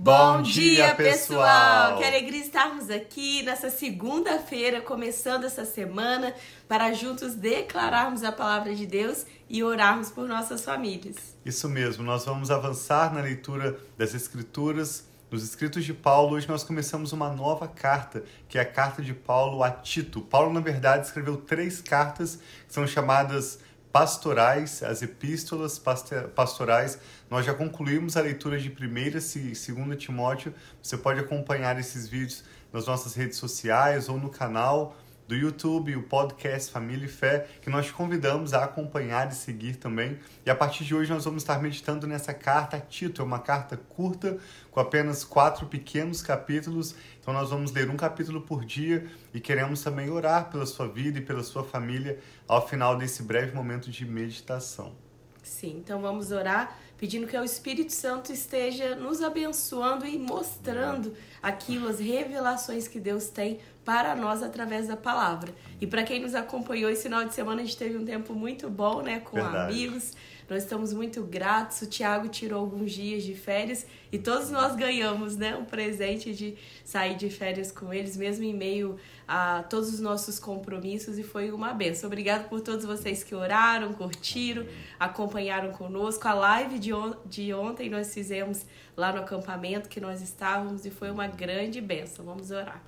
Bom dia, pessoal! Que alegria estarmos aqui nessa segunda-feira, começando essa semana, para juntos declararmos a palavra de Deus e orarmos por nossas famílias. Isso mesmo, nós vamos avançar na leitura das Escrituras. Nos escritos de Paulo, hoje nós começamos uma nova carta, que é a carta de Paulo a Tito. Paulo, na verdade, escreveu três cartas que são chamadas pastorais, as epístolas pastorais. Nós já concluímos a leitura de 1 e 2 Timóteo. Você pode acompanhar esses vídeos nas nossas redes sociais ou no canal do YouTube, o podcast Família e Fé, que nós te convidamos a acompanhar e seguir também. E a partir de hoje nós vamos estar meditando nessa carta a Tito. É uma carta curta, com apenas quatro pequenos capítulos. Então nós vamos ler um capítulo por dia e queremos também orar pela sua vida e pela sua família ao final desse breve momento de meditação. Sim, então vamos orar pedindo que o Espírito Santo esteja nos abençoando e mostrando aquilo, as revelações que Deus tem para nós através da palavra. E para quem nos acompanhou esse final de semana, a gente teve um tempo muito bom, né, com Verdade. amigos. Nós estamos muito gratos. O Tiago tirou alguns dias de férias e todos nós ganhamos, né, um presente de sair de férias com eles, mesmo em meio a todos os nossos compromissos e foi uma benção. Obrigado por todos vocês que oraram, curtiram, acompanharam conosco. A live de, on de ontem nós fizemos lá no acampamento que nós estávamos e foi uma grande benção. Vamos orar.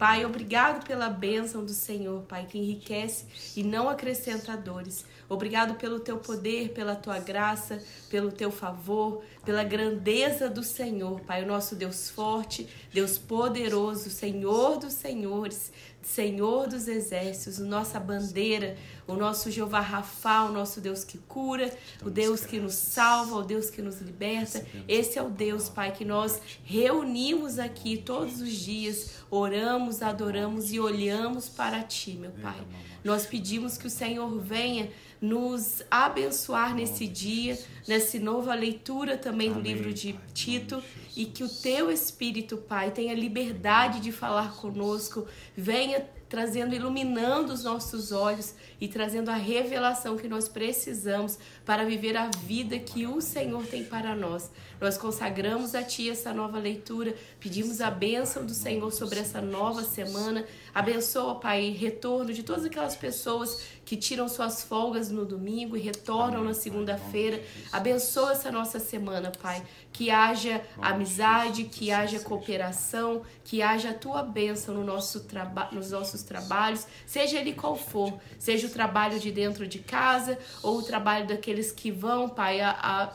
Pai, obrigado pela bênção do Senhor, Pai, que enriquece e não acrescenta dores. Obrigado pelo teu poder, pela tua graça, pelo teu favor, pela grandeza do Senhor, Pai, o nosso Deus forte, Deus poderoso, Senhor dos senhores, Senhor dos exércitos, nossa bandeira, o nosso Jeová Rafa, o nosso Deus que cura, o Deus que nos salva, o Deus que nos liberta. Esse é o Deus, Pai, que nós reunimos aqui todos os dias, oramos, adoramos e olhamos para Ti, meu Pai. Nós pedimos que o Senhor venha nos abençoar nesse dia, nessa nova leitura também do livro de Tito e que o teu Espírito, Pai, tenha liberdade de falar conosco, venha trazendo, iluminando os nossos olhos e trazendo a revelação que nós precisamos para viver a vida que o Senhor tem para nós. Nós consagramos a Ti essa nova leitura, pedimos a bênção do Senhor sobre essa nova semana. Abençoa, Pai, retorno de todas aquelas pessoas que tiram suas folgas no domingo e retornam na segunda-feira. Abençoa essa nossa semana, Pai. Que haja amizade, que haja cooperação, que haja a tua bênção no nosso nos nossos trabalhos, seja ele qual for, seja o trabalho de dentro de casa ou o trabalho daqueles que vão, Pai, a, a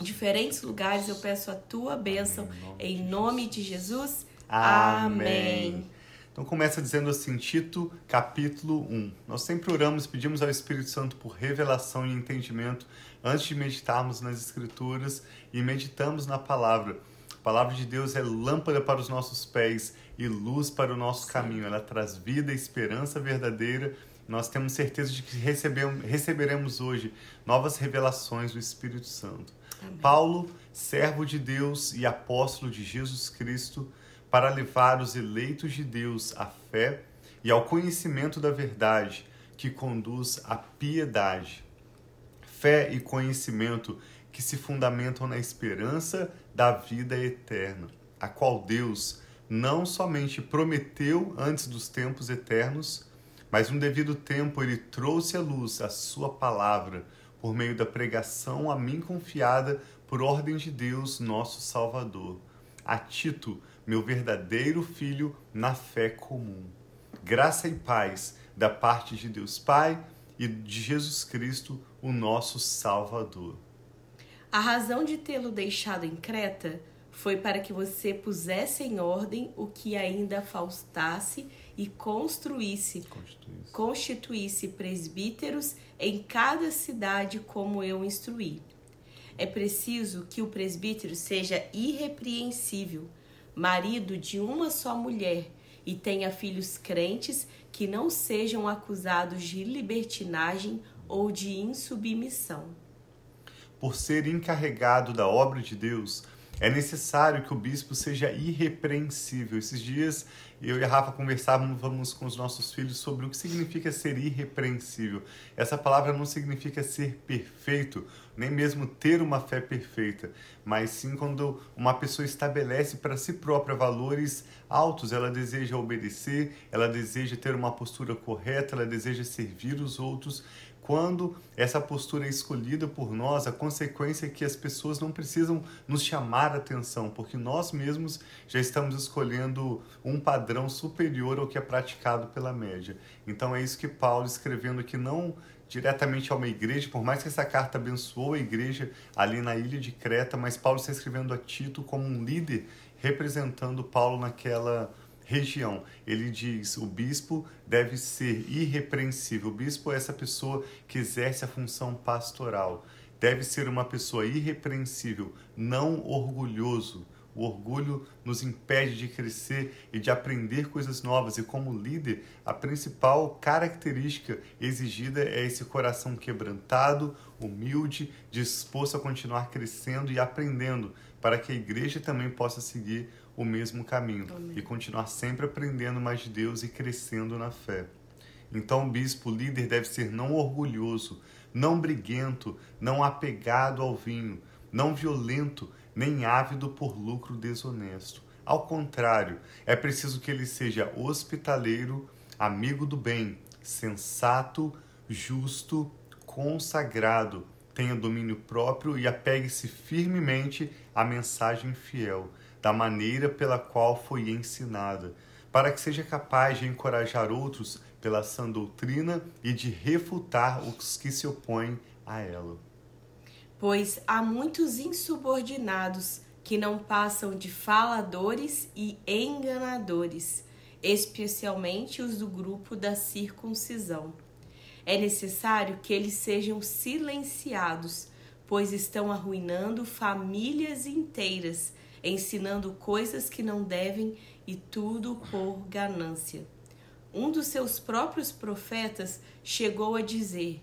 diferentes lugares. Eu peço a tua bênção em nome de Jesus. Amém. Amém. Então começa dizendo assim, Tito, capítulo 1. Nós sempre oramos, pedimos ao Espírito Santo por revelação e entendimento antes de meditarmos nas Escrituras e meditamos na palavra. A palavra de Deus é lâmpada para os nossos pés e luz para o nosso caminho. Ela traz vida e esperança verdadeira. Nós temos certeza de que receberemos hoje novas revelações do Espírito Santo. Amém. Paulo, servo de Deus e apóstolo de Jesus Cristo, para levar os eleitos de Deus à fé e ao conhecimento da verdade, que conduz à piedade. Fé e conhecimento que se fundamentam na esperança da vida eterna, a qual Deus não somente prometeu antes dos tempos eternos, mas no devido tempo ele trouxe à luz a sua palavra por meio da pregação a mim confiada por ordem de Deus, nosso Salvador. A Tito, meu verdadeiro filho na fé comum. Graça e paz da parte de Deus Pai e de Jesus Cristo, o nosso Salvador. A razão de tê-lo deixado em Creta foi para que você pusesse em ordem o que ainda faltasse e construísse, constituísse. constituísse presbíteros em cada cidade como eu instruí. É preciso que o presbítero seja irrepreensível, marido de uma só mulher e tenha filhos crentes que não sejam acusados de libertinagem ou de insubmissão. Por ser encarregado da obra de Deus, É necessário que o bispo seja irrepreensível. Esses dias eu e a Rafa conversávamos com os nossos filhos sobre o que significa ser irrepreensível. Essa palavra não significa ser perfeito, nem mesmo ter uma fé perfeita, mas sim quando uma pessoa estabelece para si própria valores altos, ela deseja obedecer, ela deseja ter uma postura correta, ela deseja servir os outros quando essa postura é escolhida por nós, a consequência é que as pessoas não precisam nos chamar a atenção, porque nós mesmos já estamos escolhendo um padrão superior ao que é praticado pela média. Então é isso que Paulo escrevendo aqui não diretamente a uma igreja, por mais que essa carta abençoou a igreja ali na ilha de Creta, mas Paulo está escrevendo a Tito como um líder representando Paulo naquela região. Ele diz: o bispo deve ser irrepreensível. O bispo é essa pessoa que exerce a função pastoral. Deve ser uma pessoa irrepreensível, não orgulhoso. O orgulho nos impede de crescer e de aprender coisas novas, e como líder, a principal característica exigida é esse coração quebrantado, humilde, disposto a continuar crescendo e aprendendo, para que a igreja também possa seguir o mesmo caminho Amém. e continuar sempre aprendendo mais de Deus e crescendo na fé. Então, o bispo líder deve ser não orgulhoso, não briguento, não apegado ao vinho, não violento, nem ávido por lucro desonesto. Ao contrário, é preciso que ele seja hospitaleiro, amigo do bem, sensato, justo, consagrado, tenha domínio próprio e apegue-se firmemente à mensagem fiel da maneira pela qual foi ensinada, para que seja capaz de encorajar outros pela sã doutrina e de refutar os que se opõem a ela. Pois há muitos insubordinados que não passam de faladores e enganadores, especialmente os do grupo da circuncisão. É necessário que eles sejam silenciados, pois estão arruinando famílias inteiras ensinando coisas que não devem e tudo por ganância. Um dos seus próprios profetas chegou a dizer: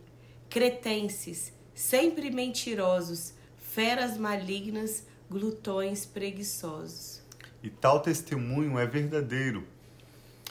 Cretenses, sempre mentirosos, feras malignas, glutões preguiçosos. E tal testemunho é verdadeiro.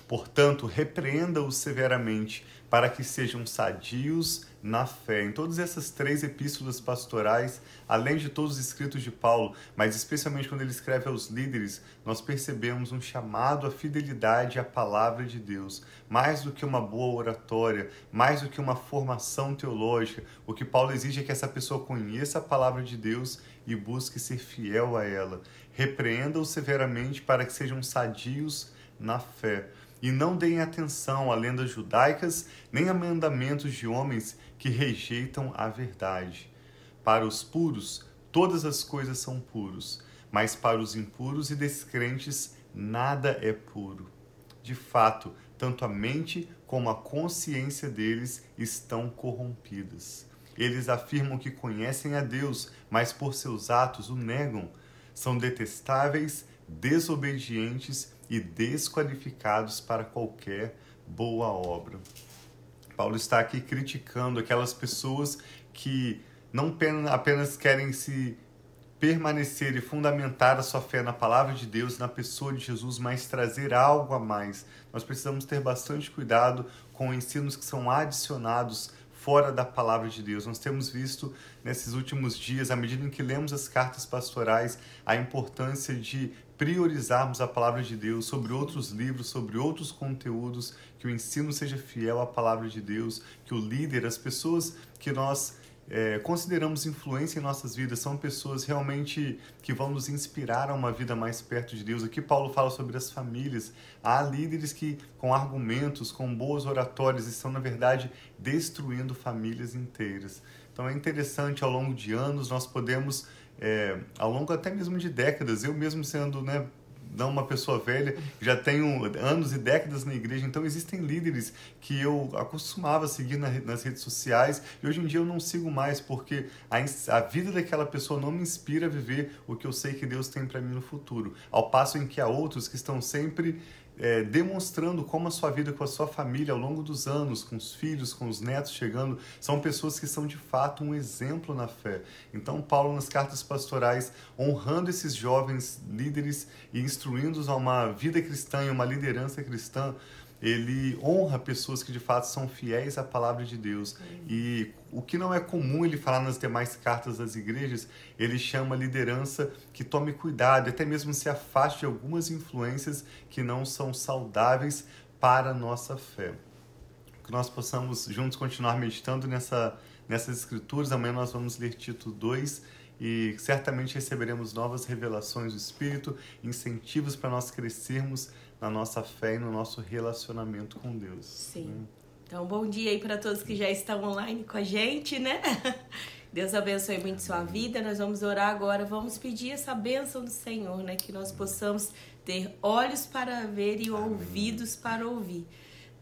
Portanto, repreenda-os severamente, para que sejam sadios na fé. Em todas essas três epístolas pastorais, além de todos os escritos de Paulo, mas especialmente quando ele escreve aos líderes, nós percebemos um chamado à fidelidade à palavra de Deus. Mais do que uma boa oratória, mais do que uma formação teológica, o que Paulo exige é que essa pessoa conheça a palavra de Deus e busque ser fiel a ela. Repreenda-os severamente para que sejam sadios na fé e não deem atenção a lendas judaicas nem a mandamentos de homens que rejeitam a verdade. Para os puros, todas as coisas são puros, mas para os impuros e descrentes, nada é puro. De fato, tanto a mente como a consciência deles estão corrompidas. Eles afirmam que conhecem a Deus, mas por seus atos o negam. São detestáveis, desobedientes e desqualificados para qualquer boa obra. Paulo está aqui criticando aquelas pessoas que não apenas querem se permanecer e fundamentar a sua fé na palavra de Deus, na pessoa de Jesus, mas trazer algo a mais. Nós precisamos ter bastante cuidado com ensinos que são adicionados fora da palavra de Deus. Nós temos visto nesses últimos dias, à medida em que lemos as cartas pastorais, a importância de priorizarmos a palavra de Deus sobre outros livros, sobre outros conteúdos, que o ensino seja fiel à palavra de Deus, que o líder, as pessoas que nós é, consideramos influência em nossas vidas são pessoas realmente que vão nos inspirar a uma vida mais perto de Deus. Aqui Paulo fala sobre as famílias. Há líderes que, com argumentos, com boas oratórias, estão, na verdade, destruindo famílias inteiras. Então é interessante, ao longo de anos, nós podemos é, ao longo até mesmo de décadas, eu mesmo sendo né, não uma pessoa velha, já tenho anos e décadas na igreja, então existem líderes que eu acostumava seguir na, nas redes sociais e hoje em dia eu não sigo mais porque a, a vida daquela pessoa não me inspira a viver o que eu sei que Deus tem para mim no futuro. Ao passo em que há outros que estão sempre é, demonstrando como a sua vida com a sua família ao longo dos anos, com os filhos, com os netos chegando, são pessoas que são de fato um exemplo na fé. Então, Paulo, nas cartas pastorais, honrando esses jovens líderes e instruindo-os a uma vida cristã e uma liderança cristã, ele honra pessoas que de fato são fiéis à palavra de Deus. E o que não é comum ele falar nas demais cartas das igrejas, ele chama a liderança que tome cuidado, até mesmo se afaste de algumas influências que não são saudáveis para a nossa fé. Que nós possamos juntos continuar meditando nessa, nessas escrituras. Amanhã nós vamos ler Tito 2 e certamente receberemos novas revelações do Espírito, incentivos para nós crescermos na nossa fé e no nosso relacionamento com Deus. Sim. Né? Então, bom dia aí para todos que já estão online com a gente, né? Deus abençoe muito sua vida. Nós vamos orar agora, vamos pedir essa bênção do Senhor, né? Que nós possamos ter olhos para ver e ouvidos para ouvir.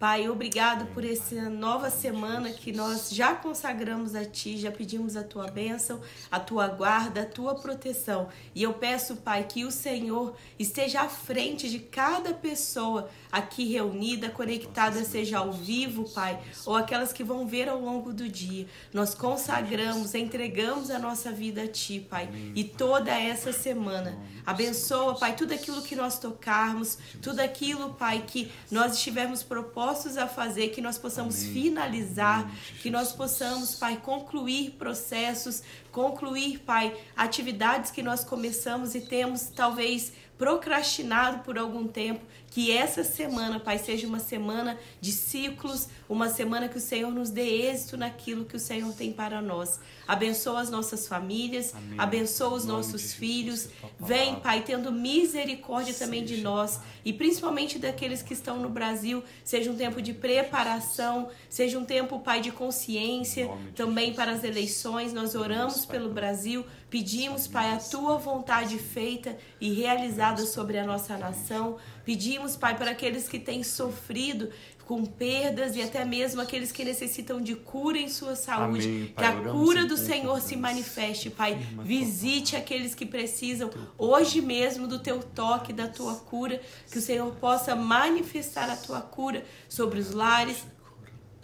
Pai, obrigado por essa nova semana que nós já consagramos a Ti, já pedimos a Tua bênção, a Tua guarda, a Tua proteção. E eu peço, Pai, que o Senhor esteja à frente de cada pessoa aqui reunida, conectada, seja ao vivo, Pai, ou aquelas que vão ver ao longo do dia. Nós consagramos, entregamos a nossa vida a Ti, Pai, e toda essa semana. Abençoa, Pai, tudo aquilo que nós tocarmos, tudo aquilo, Pai, que nós estivermos propostos dispostos a fazer, que nós possamos Amém. finalizar, Amém. que nós possamos, Pai, concluir processos, concluir, Pai, atividades que nós começamos e temos talvez procrastinado por algum tempo, que essa semana, Pai, seja uma semana de ciclos, uma semana que o Senhor nos dê êxito naquilo que o Senhor tem para nós. Abençoa as nossas famílias, Amém. abençoa os nossos filhos. Vem, Pai, tendo misericórdia seja, também de nós Pai. e principalmente daqueles que estão no Brasil. Seja um tempo de preparação, seja um tempo, Pai, de consciência também para as eleições. Nós oramos pelo Brasil, pedimos, Pai, a tua vontade feita e realizada sobre a nossa nação. Pedimos, Pai, para aqueles que têm sofrido com perdas e até mesmo aqueles que necessitam de cura em sua saúde. Amém, que a cura do Senhor se manifeste, Pai. Visite aqueles que precisam hoje mesmo do teu toque, da tua cura. Que o Senhor possa manifestar a tua cura sobre os lares.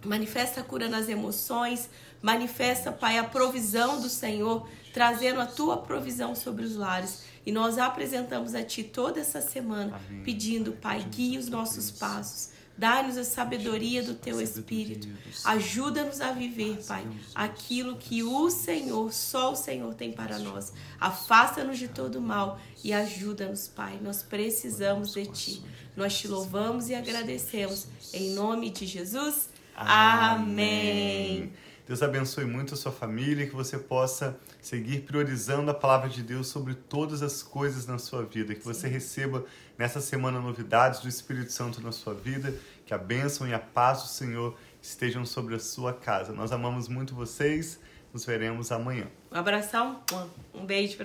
Manifesta a cura nas emoções. Manifesta, Pai, a provisão do Senhor, trazendo a tua provisão sobre os lares. E nós apresentamos a Ti toda essa semana, Amém. pedindo, Pai, guie os nossos passos. Dá-nos a sabedoria do Teu Espírito. Ajuda-nos a viver, Pai, aquilo que o Senhor, só o Senhor tem para nós. Afasta-nos de todo mal e ajuda-nos, Pai. Nós precisamos de Ti. Nós te louvamos e agradecemos. Em nome de Jesus. Amém. Deus abençoe muito a sua família, que você possa seguir priorizando a palavra de Deus sobre todas as coisas na sua vida, que você receba nessa semana novidades do Espírito Santo na sua vida, que a bênção e a paz do Senhor estejam sobre a sua casa. Nós amamos muito vocês, nos veremos amanhã. Um abração, um beijo para